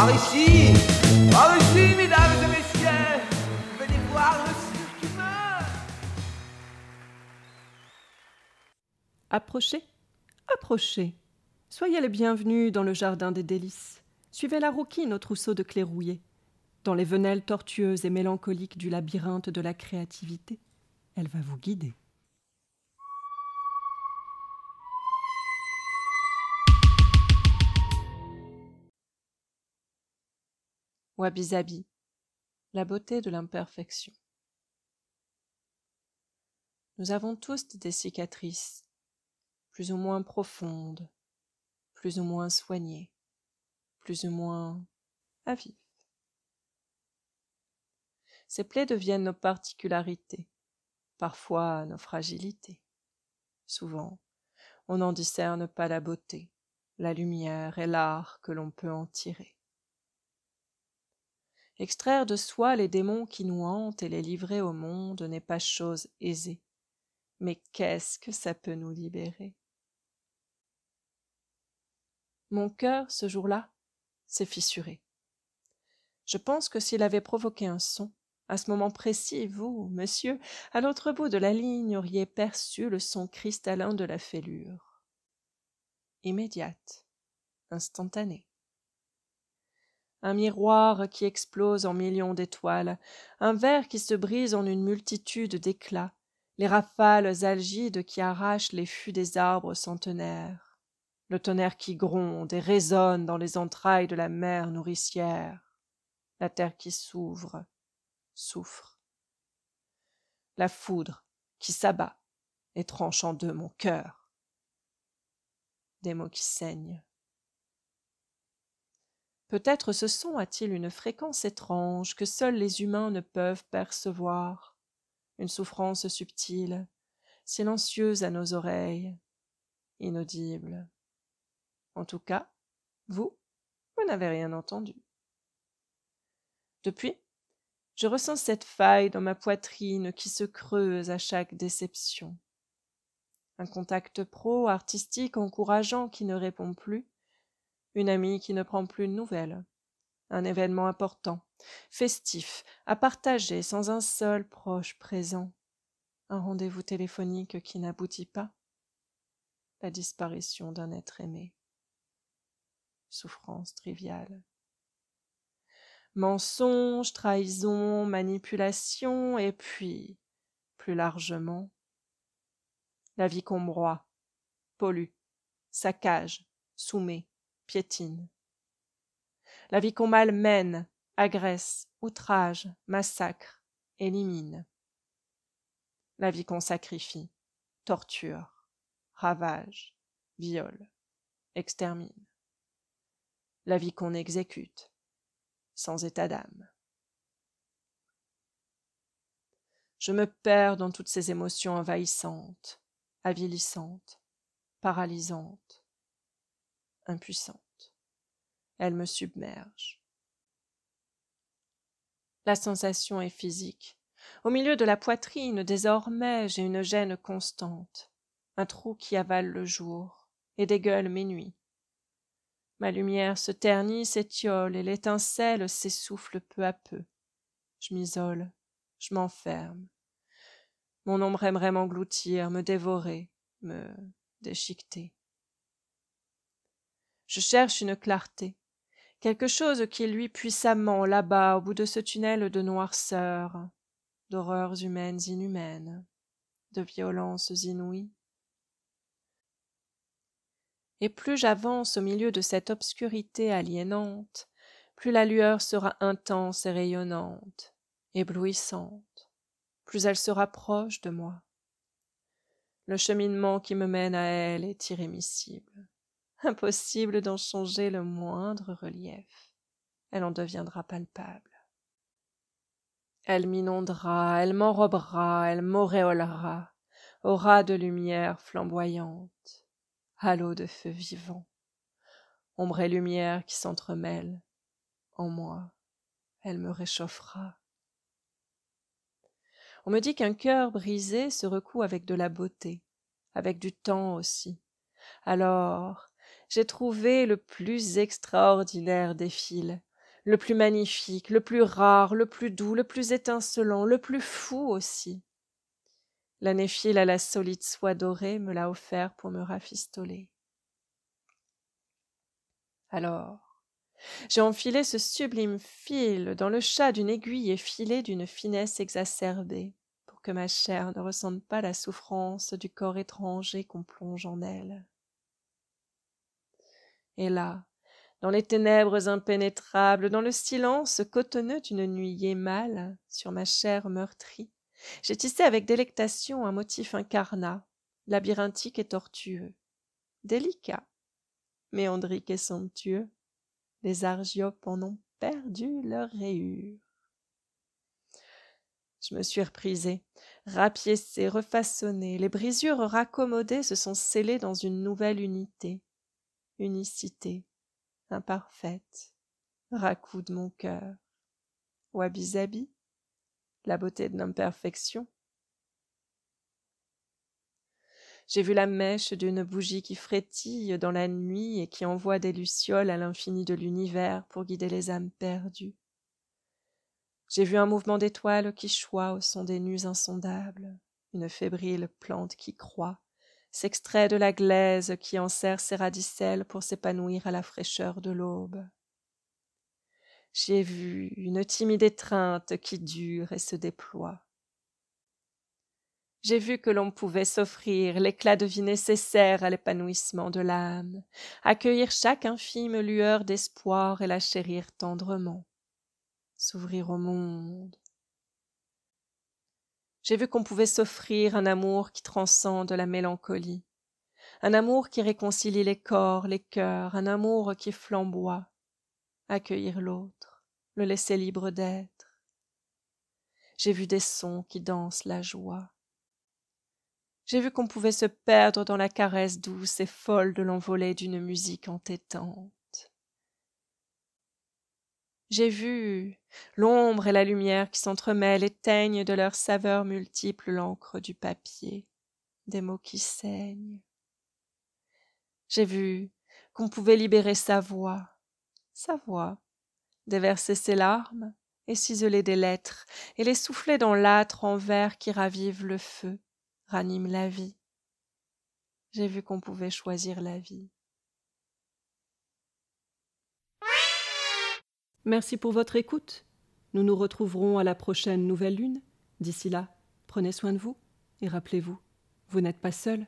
Par ici, par ici, mesdames et messieurs, venez voir le cirque. Approchez, approchez. Soyez les bienvenus dans le jardin des délices. Suivez la rouquine au trousseau de clés rouillées. Dans les venelles tortueuses et mélancoliques du labyrinthe de la créativité, elle va vous guider. Wabi-sabi, la beauté de l'imperfection. Nous avons tous des cicatrices, plus ou moins profondes, plus ou moins soignées, plus ou moins à. Ces plaies deviennent nos particularités, parfois nos fragilités. Souvent, on n'en discerne pas la beauté, la lumière et l'art que l'on peut en tirer. Extraire de soi les démons qui nous hantent et les livrer au monde n'est pas chose aisée. Mais qu'est-ce que ça peut nous libérer? Mon cœur, ce jour-là, s'est fissuré. Je pense que s'il avait provoqué un son, à ce moment précis, vous, monsieur, à l'autre bout de la ligne, auriez perçu le son cristallin de la fêlure. Immédiate, instantanée. Un miroir qui explose en millions d'étoiles, un verre qui se brise en une multitude d'éclats, les rafales algides qui arrachent les fûts des arbres centenaires, le tonnerre qui gronde et résonne dans les entrailles de la mer nourricière, la terre qui s'ouvre, souffre. La foudre qui s'abat et tranche en deux mon cœur. Des mots qui saignent. Peut-être ce son a-t-il une fréquence étrange que seuls les humains ne peuvent percevoir, une souffrance subtile, silencieuse à nos oreilles, inaudible. En tout cas, vous, vous n'avez rien entendu. Depuis, je ressens cette faille dans ma poitrine qui se creuse à chaque déception. Un contact pro, artistique, encourageant qui ne répond plus, une amie qui ne prend plus de nouvelles, un événement important, festif, à partager sans un seul proche présent, un rendez-vous téléphonique qui n'aboutit pas, la disparition d'un être aimé. Souffrance triviale. Mensonge, trahison, manipulation, et puis, plus largement, la vie qu'on broie, pollue, saccage, soumet, La vie qu'on malmène, agresse, outrage, massacre, élimine. La vie qu'on sacrifie, torture, ravage, viole, extermine. La vie qu'on exécute, sans état d'âme. Je me perds dans toutes ces émotions envahissantes, avilissantes, paralysantes, impuissantes. Elles me submergent. La sensation est physique. Au milieu de la poitrine, désormais, j'ai une gêne constante, un trou qui avale le jour et dégueule mes nuits. Ma lumière se ternit, s'étiole, et l'étincelle s'essouffle peu à peu. Je m'isole, je m'enferme. Mon ombre aimerait m'engloutir, me dévorer, me déchiqueter. Je cherche une clarté, quelque chose qui luit puissamment là-bas au bout de ce tunnel de noirceur, d'horreurs humaines inhumaines, de violences inouïes. Et plus j'avance au milieu de cette obscurité aliénante, plus la lueur sera intense et rayonnante, éblouissante, plus elle se rapproche de moi. Le cheminement qui me mène à elle est irrémissible. Impossible d'en changer le moindre relief. Elle en deviendra palpable. Elle m'inondera, elle m'enrobera, elle m'auréolera, aura de lumière flamboyante halo de feu vivant, ombre et lumière qui s'entremêlent. En moi, elle me réchauffera. On me dit qu'un cœur brisé se recoue avec de la beauté, avec du temps aussi. Alors, j'ai trouvé le plus extraordinaire des fils, le plus magnifique, le plus rare, le plus doux, le plus étincelant, le plus fou aussi. La néphile à la solide soie dorée me l'a offert pour me rafistoler. Alors, j'ai enfilé ce sublime fil dans le chat d'une aiguille effilée d'une finesse exacerbée, pour que ma chair ne ressente pas la souffrance du corps étranger qu'on plonge en elle. Et là, dans les ténèbres impénétrables, dans le silence cotonneux d'une nuit mâle, sur ma chair meurtrie, j'ai tissé avec délectation un motif incarnat, labyrinthique et tortueux, délicat, méandrique et somptueux. Les argiopes en ont perdu leur rayure. Je me suis reprisée, rapiécée, refaçonnée, les brisures raccommodées se sont scellées dans une nouvelle unité, unicité, imparfaite, racoup de mon cœur. Wabi-sabi, la beauté de l'imperfection. J'ai vu la mèche d'une bougie qui frétille dans la nuit et qui envoie des lucioles à l'infini de l'univers pour guider les âmes perdues. J'ai vu un mouvement d'étoiles qui choit au son des nues insondables, une fébrile plante qui croît, s'extrait de la glaise qui enserre ses radicelles pour s'épanouir à la fraîcheur de l'aube. J'ai vu une timide étreinte qui dure et se déploie. J'ai vu que l'on pouvait s'offrir l'éclat de vie nécessaire à l'épanouissement de l'âme, accueillir chaque infime lueur d'espoir et la chérir tendrement, s'ouvrir au monde. J'ai vu qu'on pouvait s'offrir un amour qui transcende la mélancolie, un amour qui réconcilie les corps, les cœurs, un amour qui flamboie, accueillir l'autre, le laisser libre d'être. J'ai vu des sons qui dansent la joie. J'ai vu qu'on pouvait se perdre dans la caresse douce et folle de l'envolée d'une musique entêtante. J'ai vu l'ombre et la lumière qui s'entremêlent et teignent de leurs saveurs multiples l'encre du papier, des mots qui saignent. J'ai vu qu'on pouvait libérer sa voix, sa voix, déverser ses larmes et ciseler des lettres et les souffler dans l'âtre en verre qui ravive le feu, ranime la vie. J'ai vu qu'on pouvait choisir la vie. Merci pour votre écoute. Nous nous retrouverons à la prochaine nouvelle lune. D'ici là, prenez soin de vous et rappelez-vous, vous n'êtes pas seul.